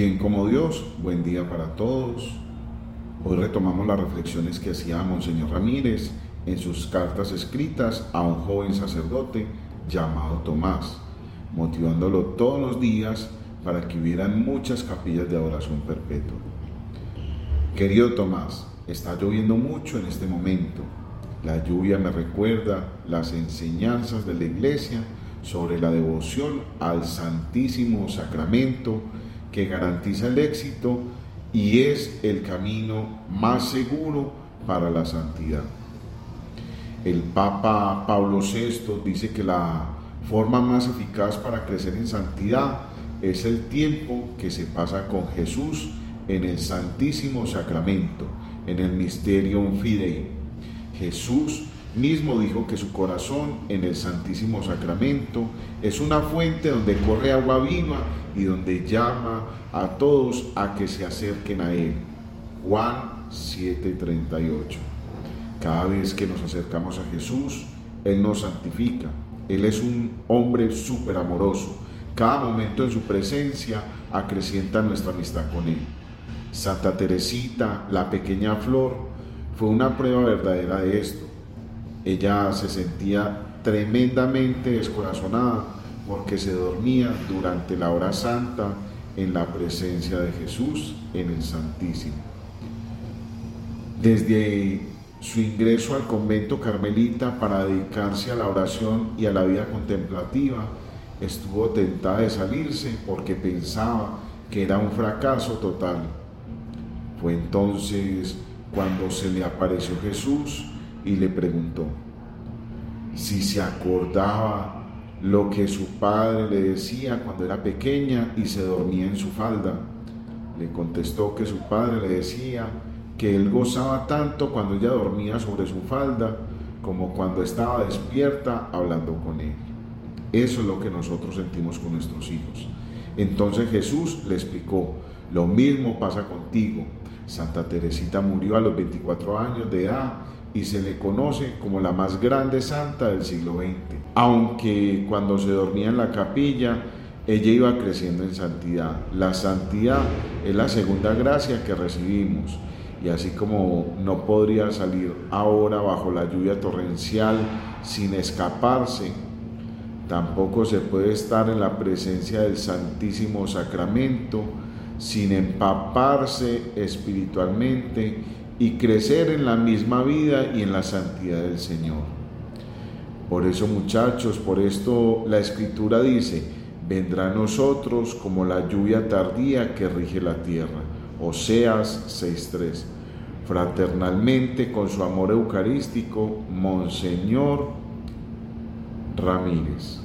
¿Quién como Dios? Buen día para todos. Hoy retomamos las reflexiones que hacía Monseñor Ramírez en sus cartas escritas a un joven sacerdote llamado Tomás, motivándolo todos los días para que hubieran muchas capillas de adoración perpetua. Querido Tomás, está lloviendo mucho en este momento. La lluvia me recuerda las enseñanzas de la iglesia sobre la devoción al Santísimo Sacramento que garantiza el éxito y es el camino más seguro para la santidad. El Papa Pablo VI dice que la forma más eficaz para crecer en santidad es el tiempo que se pasa con Jesús en el Santísimo Sacramento, en el Mysterium Fidei. Jesús mismo dijo que su corazón en el Santísimo Sacramento es una fuente donde corre agua viva y donde llama a todos a que se acerquen a Él. Juan 7:38. Cada vez que nos acercamos a Jesús, Él nos santifica. Él es un hombre súper amoroso. Cada momento en su presencia acrecienta nuestra amistad con Él. Santa Teresita, la pequeña flor, fue una prueba verdadera de esto ella se sentía tremendamente descorazonada porque se dormía durante la hora santa en la presencia de Jesús en el Santísimo. Desde su ingreso al convento carmelita para dedicarse a la oración y a la vida contemplativa, estuvo tentada de salirse porque pensaba que era un fracaso total. Fue entonces cuando se le apareció Jesús y le preguntó si se acordaba lo que su padre le decía cuando era pequeña y se dormía en su falda. Le contestó que su padre le decía que él gozaba tanto cuando ella dormía sobre su falda como cuando estaba despierta hablando con él. Eso es lo que nosotros sentimos con nuestros hijos. Entonces Jesús le explicó, lo mismo pasa contigo. Santa Teresita murió a los 24 años de edad y se le conoce como la más grande santa del siglo XX. Aunque cuando se dormía en la capilla, ella iba creciendo en santidad. La santidad es la segunda gracia que recibimos. Y así como no podría salir ahora bajo la lluvia torrencial sin escaparse, tampoco se puede estar en la presencia del Santísimo Sacramento sin empaparse espiritualmente y crecer en la misma vida y en la santidad del Señor. Por eso muchachos, por esto la escritura dice, vendrá a nosotros como la lluvia tardía que rige la tierra. Oseas 6.3. Fraternalmente, con su amor eucarístico, Monseñor Ramírez.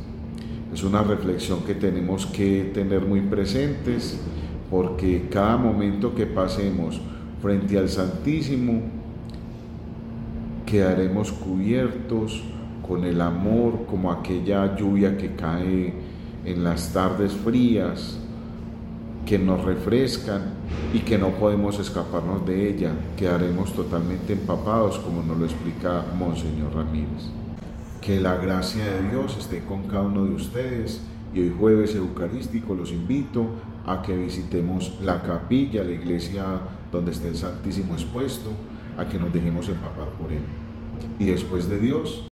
Es una reflexión que tenemos que tener muy presentes porque cada momento que pasemos frente al Santísimo, quedaremos cubiertos con el amor como aquella lluvia que cae en las tardes frías, que nos refrescan y que no podemos escaparnos de ella, quedaremos totalmente empapados como nos lo explica Monseñor Ramírez. Que la gracia de Dios esté con cada uno de ustedes y hoy jueves eucarístico los invito a que visitemos la capilla, la iglesia donde esté el Santísimo expuesto, a que nos dejemos empapar por Él. Y después de Dios,